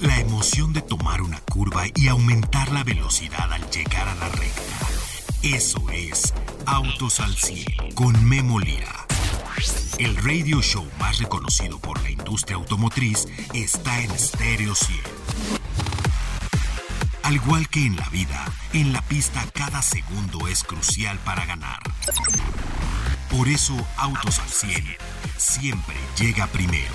La emoción de tomar una curva y aumentar la velocidad al llegar a la recta. Eso es Autos al 100 con Memo Lira. El radio show más reconocido por la industria automotriz está en Stereo 100. Al igual que en la vida, en la pista cada segundo es crucial para ganar. Por eso Autos al 100 siempre llega primero.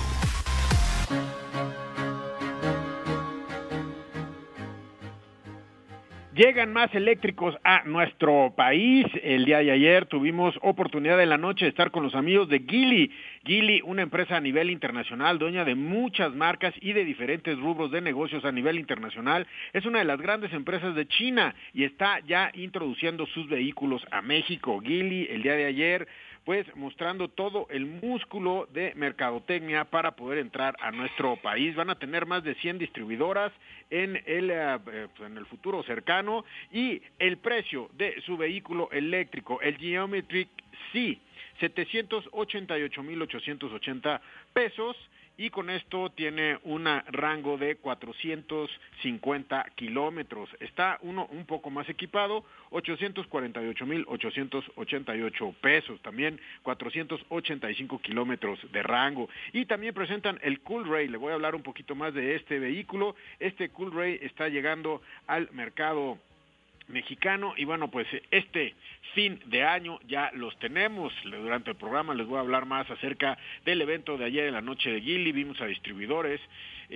Llegan más eléctricos a nuestro país. El día de ayer tuvimos oportunidad en la noche de estar con los amigos de Gili. Gili, una empresa a nivel internacional, dueña de muchas marcas y de diferentes rubros de negocios a nivel internacional, es una de las grandes empresas de China y está ya introduciendo sus vehículos a México. Gili, el día de ayer pues mostrando todo el músculo de mercadotecnia para poder entrar a nuestro país. Van a tener más de 100 distribuidoras en el, eh, eh, pues, en el futuro cercano y el precio de su vehículo eléctrico, el Geometric C, 788.880 pesos y con esto tiene un rango de 450 kilómetros. Está uno un poco más equipado, 848.888 pesos, también 485 kilómetros de rango. Y también presentan el Cool Ray, le voy a hablar un poquito más de este vehículo. Este Cool Ray está llegando al mercado mexicano. Y bueno pues este fin de año ya los tenemos. Durante el programa les voy a hablar más acerca del evento de ayer en la noche de Gili vimos a distribuidores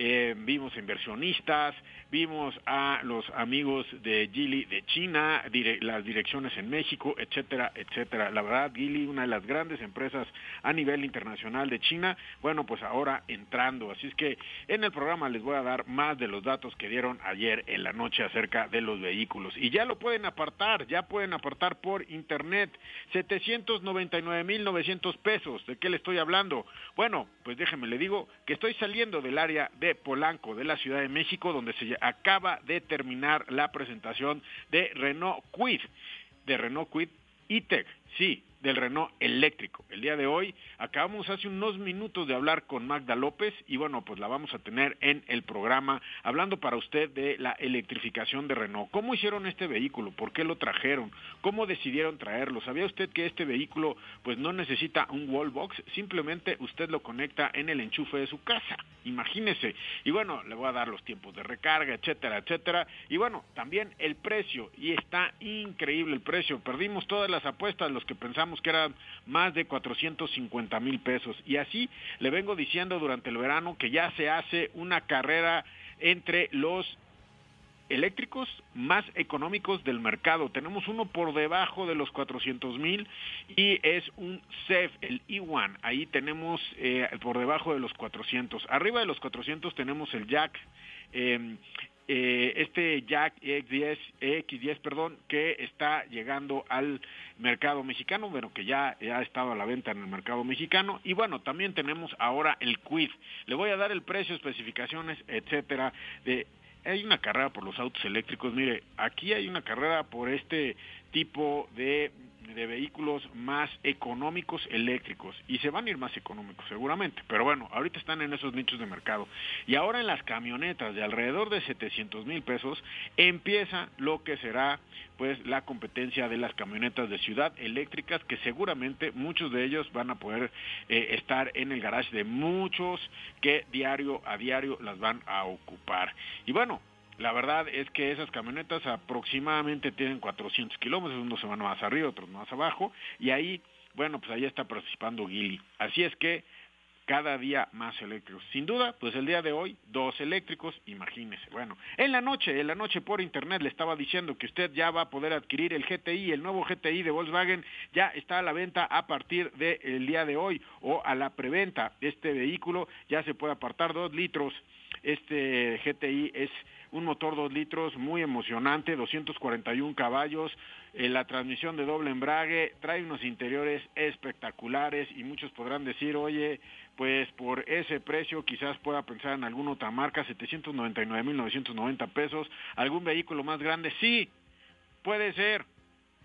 eh, vimos inversionistas, vimos a los amigos de Gili de China, las direcciones en México, etcétera, etcétera. La verdad, Gili, una de las grandes empresas a nivel internacional de China, bueno, pues ahora entrando. Así es que en el programa les voy a dar más de los datos que dieron ayer en la noche acerca de los vehículos. Y ya lo pueden apartar, ya pueden apartar por internet. 799.900 pesos. ¿De qué le estoy hablando? Bueno, pues déjeme le digo que estoy saliendo del área de Polanco, de la Ciudad de México, donde se acaba de terminar la presentación de Renault Quid, de Renault Quid E-Tech. Sí, del Renault eléctrico. El día de hoy acabamos hace unos minutos de hablar con Magda López y bueno, pues la vamos a tener en el programa hablando para usted de la electrificación de Renault. ¿Cómo hicieron este vehículo? ¿Por qué lo trajeron? ¿Cómo decidieron traerlo? ¿Sabía usted que este vehículo pues no necesita un wallbox? Simplemente usted lo conecta en el enchufe de su casa. Imagínese. Y bueno, le voy a dar los tiempos de recarga, etcétera, etcétera. Y bueno, también el precio y está increíble el precio. Perdimos todas las apuestas los que pensamos que eran más de 450 mil pesos. Y así le vengo diciendo durante el verano que ya se hace una carrera entre los eléctricos más económicos del mercado. Tenemos uno por debajo de los 400 mil y es un CEF, el E1. Ahí tenemos eh, por debajo de los 400. Arriba de los 400 tenemos el Jack. Eh, eh, este Jack X10, X10 perdón, que está llegando al mercado mexicano, bueno, que ya, ha estado a la venta en el mercado mexicano. Y bueno, también tenemos ahora el Quid. Le voy a dar el precio, especificaciones, etcétera, de hay una carrera por los autos eléctricos. Mire, aquí hay una carrera por este tipo de de vehículos más económicos eléctricos. Y se van a ir más económicos seguramente, pero bueno, ahorita están en esos nichos de mercado. Y ahora en las camionetas de alrededor de 700 mil pesos empieza lo que será pues la competencia de las camionetas de ciudad eléctricas que seguramente muchos de ellos van a poder eh, estar en el garage de muchos que diario a diario las van a ocupar. Y bueno la verdad es que esas camionetas aproximadamente tienen 400 kilómetros, unos se van más arriba, otros más abajo, y ahí, bueno, pues ahí está participando Gili. Así es que cada día más eléctricos. Sin duda, pues el día de hoy, dos eléctricos, imagínese. Bueno, en la noche, en la noche por internet le estaba diciendo que usted ya va a poder adquirir el GTI, el nuevo GTI de Volkswagen ya está a la venta a partir del día de hoy o a la preventa. Este vehículo ya se puede apartar dos litros. Este GTI es un motor 2 litros muy emocionante, 241 caballos, eh, la transmisión de doble embrague, trae unos interiores espectaculares y muchos podrán decir, oye, pues por ese precio quizás pueda pensar en alguna otra marca, 799.990 pesos, algún vehículo más grande, sí, puede ser,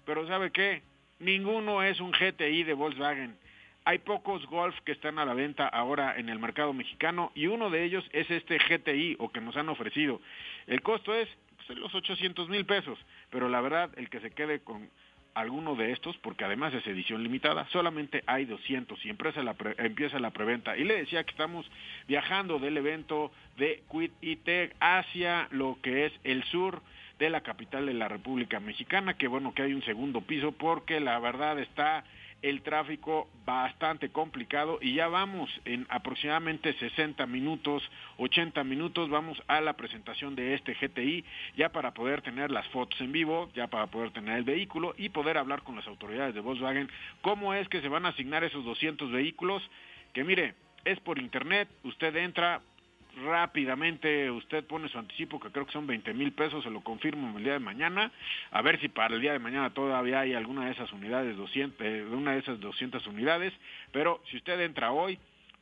pero ¿sabe qué? Ninguno es un GTI de Volkswagen. Hay pocos Golf que están a la venta ahora en el mercado mexicano y uno de ellos es este GTI o que nos han ofrecido. El costo es pues, los 800 mil pesos, pero la verdad el que se quede con alguno de estos, porque además es edición limitada, solamente hay 200 y empieza la, empieza la preventa. Y le decía que estamos viajando del evento de Quit Tech hacia lo que es el sur de la capital de la República Mexicana, que bueno que hay un segundo piso porque la verdad está el tráfico bastante complicado y ya vamos en aproximadamente 60 minutos, 80 minutos, vamos a la presentación de este GTI, ya para poder tener las fotos en vivo, ya para poder tener el vehículo y poder hablar con las autoridades de Volkswagen cómo es que se van a asignar esos 200 vehículos, que mire, es por internet, usted entra, rápidamente usted pone su anticipo, que creo que son 20 mil pesos, se lo confirmo el día de mañana, a ver si para el día de mañana todavía hay alguna de esas unidades, 200, eh, una de esas 200 unidades, pero si usted entra hoy,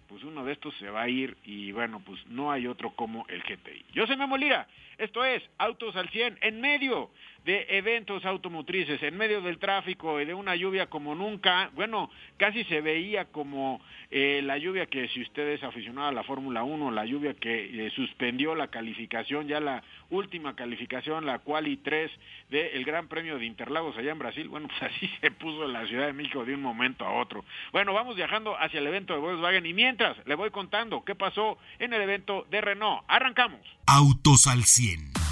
pues uno de estos se va a ir y bueno, pues no hay otro como el GTI. Yo soy Memo Lira, esto es Autos al 100, en medio de eventos automotrices, en medio del tráfico y de una lluvia como nunca, bueno, casi se veía como eh, la lluvia que si usted es aficionado a la Fórmula 1, la lluvia que eh, suspendió la calificación, ya la última calificación, la quali 3 del Gran Premio de Interlagos allá en Brasil, bueno, pues así se puso la Ciudad de México de un momento a otro. Bueno, vamos viajando hacia el evento de Volkswagen y mientras le voy contando qué pasó en el evento de Renault. Arrancamos. Autos al 100.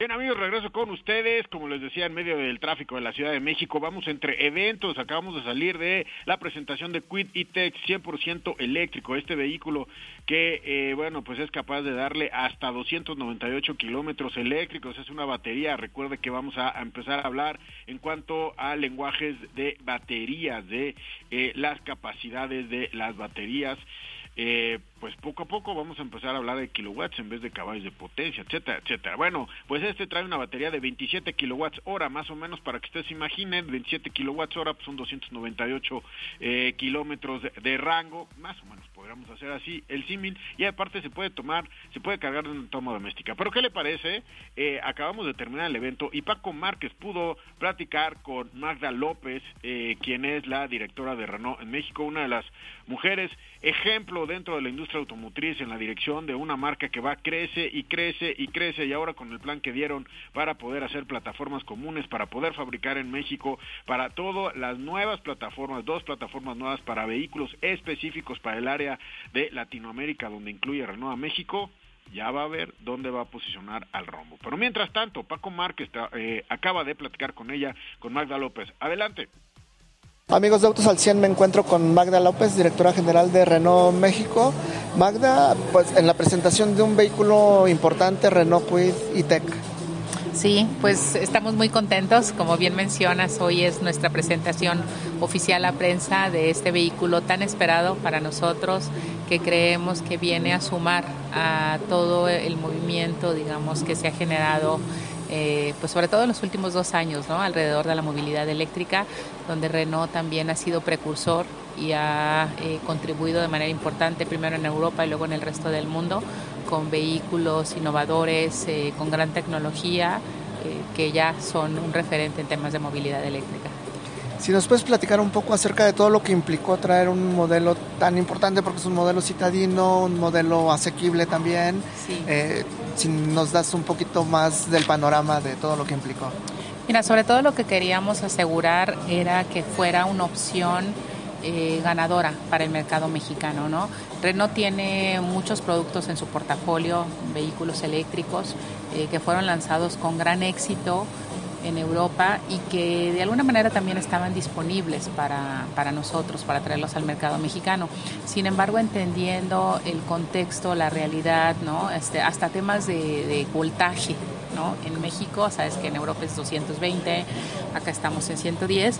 Bien amigos, regreso con ustedes, como les decía, en medio del tráfico de la Ciudad de México, vamos entre eventos, acabamos de salir de la presentación de Quid E-Tech 100% eléctrico, este vehículo que, eh, bueno, pues es capaz de darle hasta 298 kilómetros eléctricos, es una batería, recuerde que vamos a, empezar a hablar en cuanto a lenguajes de baterías, de eh, las capacidades de las baterías, eh, pues poco a poco vamos a empezar a hablar de kilowatts en vez de caballos de potencia, etcétera, etcétera. Bueno, pues este trae una batería de 27 kilowatts hora, más o menos para que ustedes se imaginen, 27 kilowatts hora pues son 298 eh, kilómetros de, rango, más o menos podríamos hacer así el símil, y aparte se puede tomar, se puede cargar de una toma doméstica. Pero ¿qué le parece? Eh, acabamos de terminar el evento y Paco Márquez pudo platicar con Magda López, eh, quien es la directora de Renault en México, una de las mujeres ejemplo dentro de la industria automotriz en la dirección de una marca que va crece y crece y crece y ahora con el plan que dieron para poder hacer plataformas comunes, para poder fabricar en México, para todas las nuevas plataformas, dos plataformas nuevas para vehículos específicos para el área de Latinoamérica donde incluye Renault a México, ya va a ver dónde va a posicionar al rombo. Pero mientras tanto, Paco Márquez eh, acaba de platicar con ella, con Magda López. Adelante. Amigos de Autos al 100, me encuentro con Magda López, directora general de Renault México. Magda, pues en la presentación de un vehículo importante, Renault Quid y Tech. Sí, pues estamos muy contentos. Como bien mencionas, hoy es nuestra presentación oficial a prensa de este vehículo tan esperado para nosotros que creemos que viene a sumar a todo el movimiento, digamos, que se ha generado eh, pues sobre todo en los últimos dos años, ¿no? alrededor de la movilidad eléctrica, donde Renault también ha sido precursor y ha eh, contribuido de manera importante, primero en Europa y luego en el resto del mundo, con vehículos innovadores, eh, con gran tecnología, que ya son un referente en temas de movilidad eléctrica. Si nos puedes platicar un poco acerca de todo lo que implicó traer un modelo tan importante, porque es un modelo citadino, un modelo asequible también. Eh, si nos das un poquito más del panorama de todo lo que implicó. Mira, sobre todo lo que queríamos asegurar era que fuera una opción eh, ganadora para el mercado mexicano. ¿no? Renault tiene muchos productos en su portafolio, vehículos eléctricos, eh, que fueron lanzados con gran éxito en Europa y que de alguna manera también estaban disponibles para, para, nosotros, para traerlos al mercado mexicano. Sin embargo, entendiendo el contexto, la realidad, ¿no? Este, hasta temas de, de voltaje. ¿no? En México, sabes que en Europa es 220, acá estamos en 110.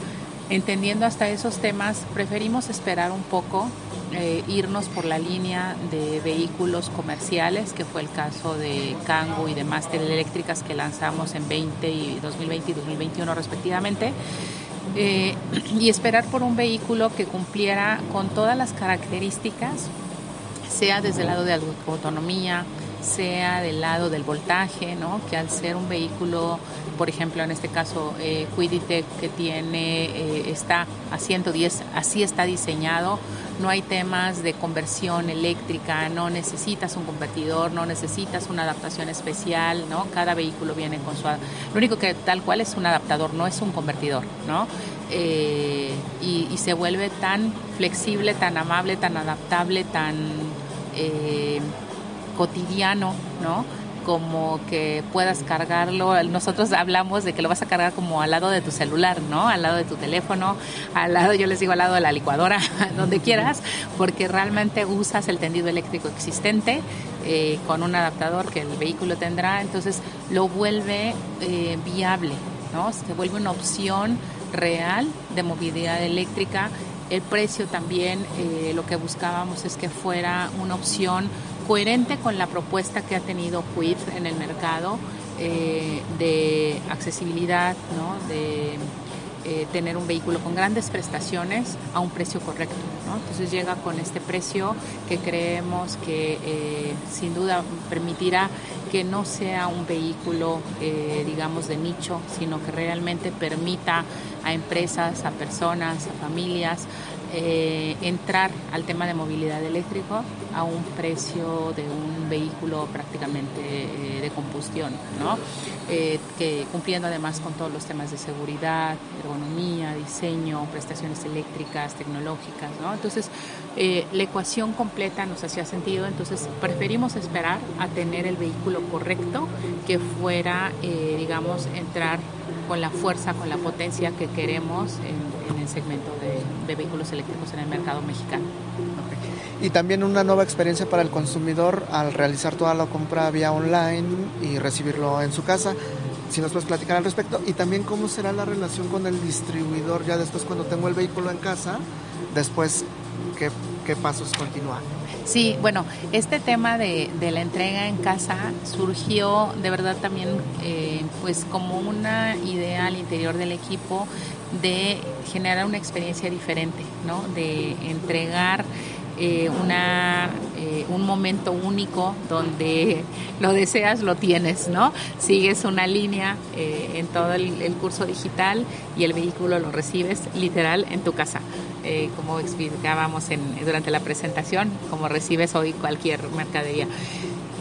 Entendiendo hasta esos temas, preferimos esperar un poco eh, irnos por la línea de vehículos comerciales, que fue el caso de Kangoo y de Master Eléctricas que lanzamos en 20 y 2020 y 2021 respectivamente. Eh, y esperar por un vehículo que cumpliera con todas las características, sea desde el lado de autonomía, sea del lado del voltaje, ¿no? que al ser un vehículo, por ejemplo, en este caso, eh, que tiene, eh, está a 110, así está diseñado, no hay temas de conversión eléctrica, no necesitas un convertidor, no necesitas una adaptación especial, ¿no? Cada vehículo viene con su... Lo único que tal cual es un adaptador, no es un convertidor, ¿no? Eh, y, se vuelve tan flexible, tan amable, tan adaptable, tan eh, cotidiano, ¿no? Como que puedas cargarlo. Nosotros hablamos de que lo vas a cargar como al lado de tu celular, ¿no? Al lado de tu teléfono, al lado, yo les digo, al lado de la licuadora, donde quieras, porque realmente usas el tendido eléctrico existente eh, con un adaptador que el vehículo tendrá, entonces lo vuelve eh, viable, ¿no? Se vuelve una opción real de movilidad eléctrica. El precio también, eh, lo que buscábamos es que fuera una opción coherente con la propuesta que ha tenido Quid en el mercado eh, de accesibilidad, de eh, tener un vehículo con grandes prestaciones a un precio correcto. Entonces llega con este precio que creemos que eh, sin duda permitirá que no sea un vehículo, digamos, de nicho, sino que realmente permita a empresas, a personas, a familias, eh, entrar al tema de movilidad eléctrico a un precio de un vehículo prácticamente eh, de combustión, ¿no? Eh, que cumpliendo además con todos los temas de seguridad, ergonomía, diseño, prestaciones eléctricas, tecnológicas, ¿no? Entonces, la ecuación completa nos hacía sentido, entonces preferimos esperar a tener el vehículo correcto que fuera, digamos, entrar con la fuerza, con la potencia que queremos en, el segmento de, vehículos eléctricos en el mercado mexicano. Y también una nueva experiencia para el consumidor al realizar toda la compra vía online y recibirlo en su casa. Si nos puedes platicar al respecto. Y también cómo será la relación con el distribuidor ya después cuando tengo el vehículo en casa, después qué, qué pasos continúan. Sí, bueno, este tema de, la entrega en casa surgió de verdad también eh, pues como una idea al interior del equipo de generar una experiencia diferente, ¿no? De entregar eh, una, eh, un momento único donde lo deseas, lo tienes, ¿no? Sigues una línea eh, en todo el, curso digital y el vehículo lo recibes literal en tu casa, como explicábamos en, durante la presentación, como recibes hoy cualquier mercadería.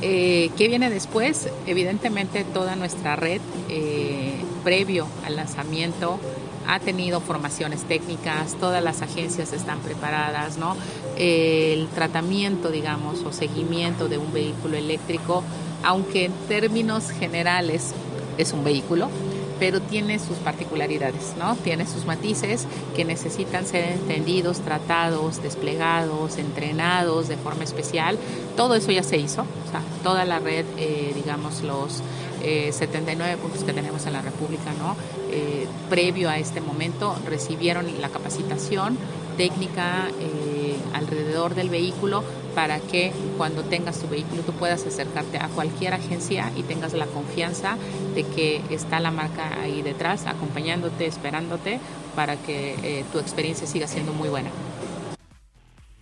¿Qué viene después? Evidentemente toda nuestra red previo al lanzamiento ha tenido formaciones técnicas, todas las agencias están preparadas, ¿no? El tratamiento, digamos, o seguimiento de un vehículo eléctrico, aunque en términos generales es un vehículo, pero tiene sus particularidades, ¿no? Tiene sus matices que necesitan ser entendidos, tratados, desplegados, entrenados de forma especial. Todo eso ya se hizo, o sea, toda la red, eh, digamos, los 79 eh, puntos que tenemos en la República, ¿no? Eh, previo a este momento recibieron la capacitación técnica eh, alrededor del vehículo para que cuando tengas tu vehículo tú puedas acercarte a cualquier agencia y tengas la confianza de que está la marca ahí detrás acompañándote, esperándote para que tu experiencia siga siendo muy buena.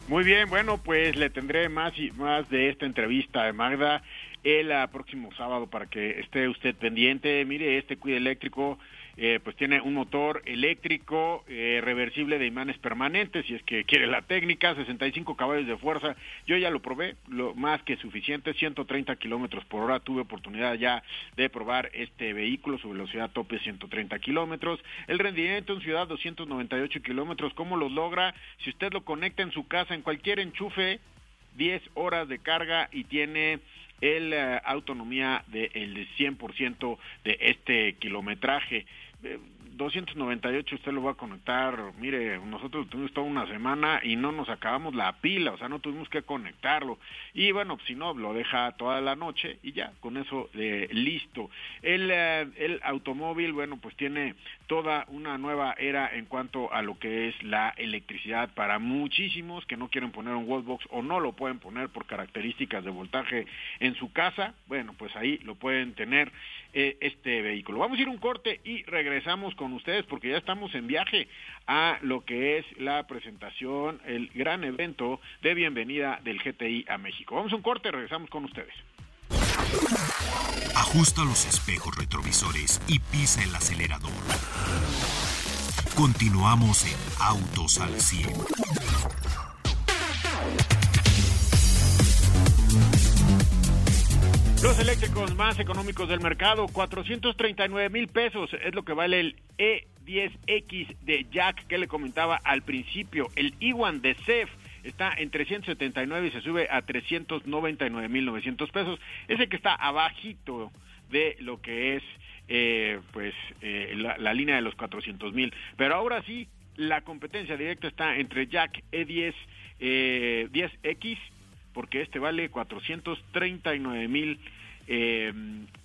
Muy bien, bueno, pues le tendré más y más de esta entrevista de Magda el ah, próximo sábado para que esté usted pendiente. Mire, este cuide eléctrico eh, pues tiene un motor eléctrico eh, reversible de imanes permanentes, si es que quiere la técnica, 65 caballos de fuerza. Yo ya lo probé, lo más que suficiente, 130 kilómetros por hora. Tuve oportunidad ya de probar este vehículo, su velocidad tope 130 kilómetros. El rendimiento en ciudad 298 kilómetros. ¿Cómo lo logra? Si usted lo conecta en su casa, en cualquier enchufe, 10 horas de carga y tiene el eh, autonomía del 100% de este kilometraje. 298 usted lo va a conectar, mire, nosotros tuvimos toda una semana y no nos acabamos la pila, o sea, no tuvimos que conectarlo. Y bueno, si no, lo deja toda la noche y ya, con eso eh, listo. El, eh, el automóvil, bueno, pues tiene toda una nueva era en cuanto a lo que es la electricidad para muchísimos que no quieren poner un wallbox o no lo pueden poner por características de voltaje en su casa, bueno, pues ahí lo pueden tener eh, este vehículo. Vamos a ir un corte y regresamos con ustedes porque ya estamos en viaje a lo que es la presentación, el gran evento de bienvenida del GTI a México. Vamos a un corte, regresamos con ustedes. Ajusta los espejos retrovisores y pisa el acelerador. Continuamos en Autos al 100. Los eléctricos más económicos del mercado, 439 mil pesos es lo que vale el E10X de Jack que le comentaba al principio. El Iwan de CEF está en 379 y se sube a 399 mil 900 pesos. Ese que está abajito de lo que es eh, pues eh, la, línea de los 400 mil. Pero ahora sí, la competencia directa está entre Jack E10 eh, 10X, porque este vale 439 mil eh,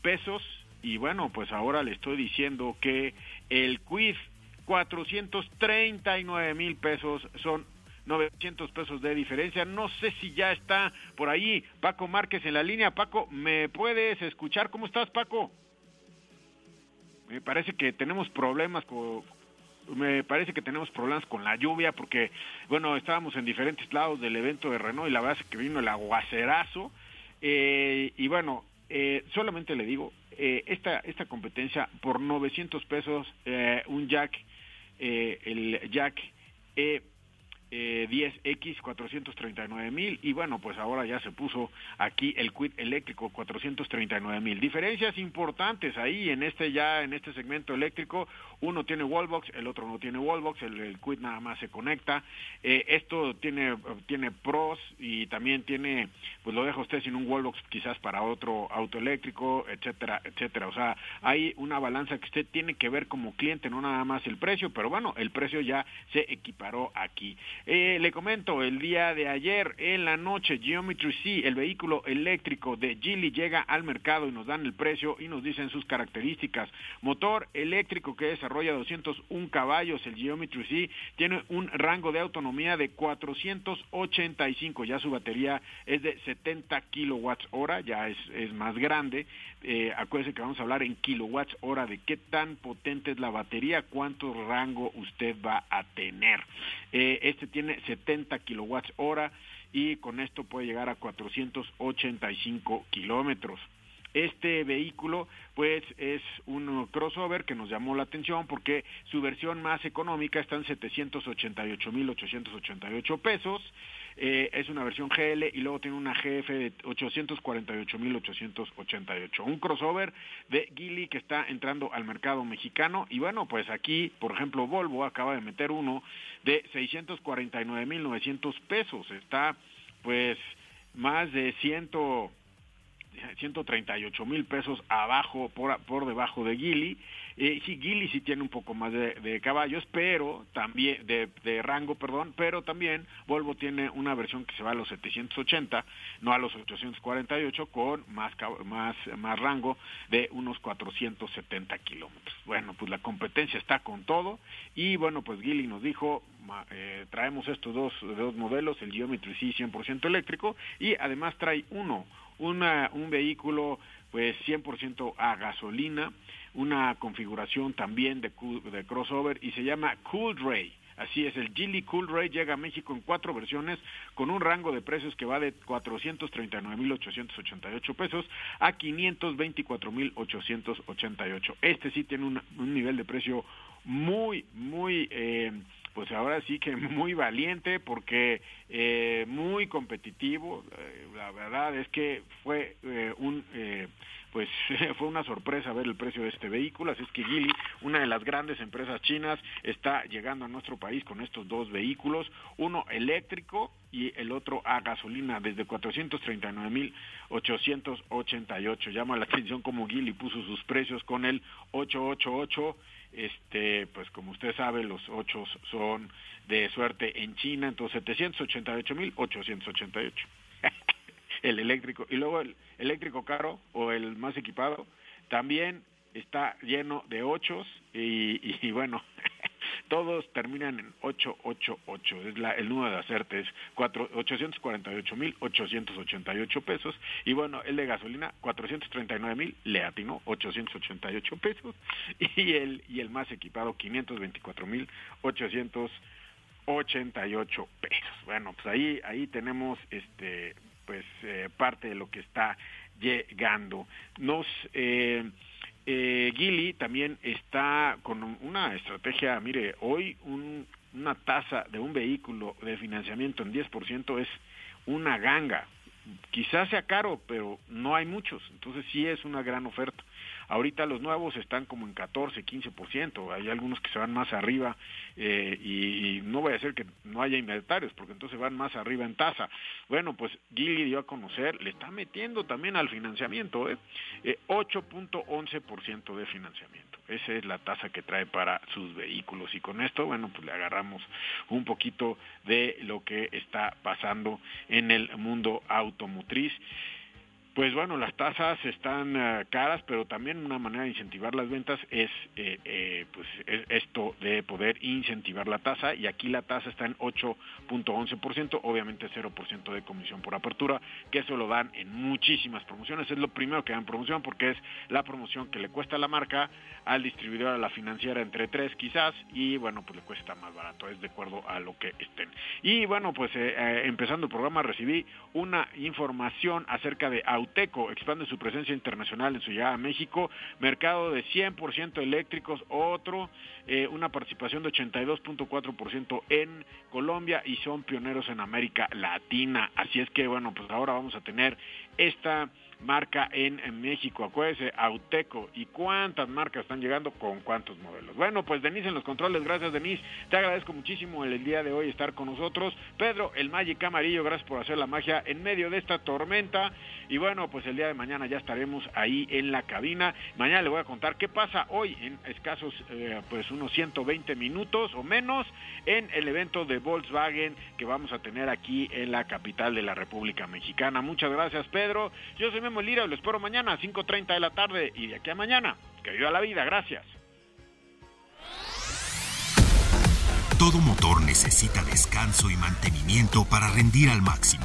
pesos. Y bueno, pues ahora le estoy diciendo que el Quiz 439 mil pesos son 900 pesos de diferencia. No sé si ya está por ahí Paco Márquez en la línea. Paco, ¿me puedes escuchar? ¿Cómo estás, Paco? Me parece que tenemos problemas con, me parece que tenemos problemas con la lluvia porque, bueno, estábamos en diferentes lados del evento de Renault y la verdad es que vino el aguacerazo. Eh, y bueno, eh, solamente le digo, eh, esta, esta competencia por 900 pesos, un jack, el jack E 10X 439 mil y bueno pues ahora ya se puso aquí el quit eléctrico 439 mil. Diferencias importantes ahí en este ya en este segmento eléctrico uno tiene wallbox el otro no tiene wallbox el, el quit nada más se conecta. Eh, esto tiene tiene pros y también tiene pues lo deja usted sin un wallbox quizás para otro auto eléctrico etcétera etcétera. O sea hay una balanza que usted tiene que ver como cliente no nada más el precio pero bueno el precio ya se equiparó aquí. Eh, le comento, el día de ayer en la noche, Geometry C, el vehículo eléctrico de Geely llega al mercado y nos dan el precio y nos dicen sus características. Motor eléctrico que desarrolla 201 caballos, el Geometry C tiene un rango de autonomía de 485, ya su batería es de 70 kilowatts hora, ya es, es más grande. Eh, acuérdense que vamos a hablar en kilowatts hora de qué tan potente es la batería, cuánto rango usted va a tener. Eh, este tiene 70 kilowatts hora y con esto puede llegar a 485 kilómetros. Este vehículo pues es un crossover que nos llamó la atención porque su versión más económica está en 788.888 pesos eh, es una versión GL y luego tiene una GF de 848.888. Un crossover de Gili que está entrando al mercado mexicano y bueno, pues aquí, por ejemplo, Volvo acaba de meter uno de 649.900 pesos. Está pues más de 100 138 mil pesos abajo, por, por debajo de Gili. Eh, sí, Gili sí tiene un poco más de, caballos, pero también, de, de, rango, perdón, pero también Volvo tiene una versión que se va a los 780, no a los 848, con más, más, más rango de unos 470 kilómetros. Bueno, pues la competencia está con todo y bueno, pues Gili nos dijo, eh, traemos estos dos, dos modelos, el Geometry C 100% eléctrico y además trae uno, una, un vehículo pues 100% a gasolina, una configuración también de, crossover y se llama Cool Ray. Así es, el Geely Cool Ray llega a México en cuatro versiones con un rango de precios que va de 439.888 pesos a 524.888. Este sí tiene un, nivel de precio muy, muy... Eh, pues ahora sí que muy valiente porque eh, muy competitivo. Eh, la verdad es que fue eh, un pues fue una sorpresa ver el precio de este vehículo, así es que Geely, una de las grandes empresas chinas, está llegando a nuestro país con estos dos vehículos, uno eléctrico y el otro a gasolina desde 439.888. Llama la atención como Geely puso sus precios con el 888 este, pues como usted sabe, los ocho son de suerte en China, entonces 788 mil 888. El eléctrico. Y luego el eléctrico caro o el más equipado también está lleno de ochos y, bueno, todos terminan en 888, es la, el número de hacerte, es 848.888 pesos, y bueno, el de gasolina, 439.000, le atinó 888 pesos, y el, y el más equipado, 524.888 pesos. Bueno, pues ahí, ahí tenemos este pues eh, parte de lo que está llegando. Nos eh, eh, Gili también está con una estrategia, mire, hoy una tasa de un vehículo de financiamiento en 10% es una ganga. Quizás sea caro, pero no hay muchos, entonces sí es una gran oferta. Ahorita los nuevos están como en 14, 15%, hay algunos que se van más arriba eh, y, no voy a decir que no haya inventarios, porque entonces van más arriba en tasa. Bueno, pues Gili dio a conocer, le está metiendo también al financiamiento, ¿eh? eh 8.11% de financiamiento. Esa es la tasa que trae para sus vehículos y con esto, bueno, pues le agarramos un poquito de lo que está pasando en el mundo automotriz. Pues bueno, las tasas están eh, caras, pero también una manera de incentivar las ventas es eh, eh, pues esto de poder incentivar la tasa y aquí la tasa está en 8.11%, obviamente 0% de comisión por apertura, que eso lo dan en muchísimas promociones, es lo primero que dan promoción porque es la promoción que le cuesta a la marca al distribuidor, a la financiera entre tres quizás y bueno, pues le cuesta más barato, es de acuerdo a lo que estén. Y bueno, pues empezando el programa recibí una información acerca de Auteco expande su presencia internacional en su llegada a México, mercado de 100% eléctricos, otro, eh, una participación de 82.4% en Colombia y son pioneros en América Latina. Así es que bueno, pues ahora vamos a tener esta marca en, México. Acuérdese, Auteco. ¿Y cuántas marcas están llegando con cuántos modelos? Bueno, pues Denise en los controles. Gracias, Denise. Te agradezco muchísimo el, día de hoy estar con nosotros. Pedro, el Magic Amarillo, gracias por hacer la magia en medio de esta tormenta. Y bueno, pues el día de mañana ya estaremos ahí en la cabina. Mañana le voy a contar qué pasa hoy en escasos, eh, pues unos 120 minutos o menos en el evento de Volkswagen que vamos a tener aquí en la capital de la República Mexicana. Muchas gracias, Pedro. Yo soy Memo Lira lo espero mañana a 5.30 de la tarde y de aquí a mañana. Que viva la vida. Gracias. Todo motor necesita descanso y mantenimiento para rendir al máximo.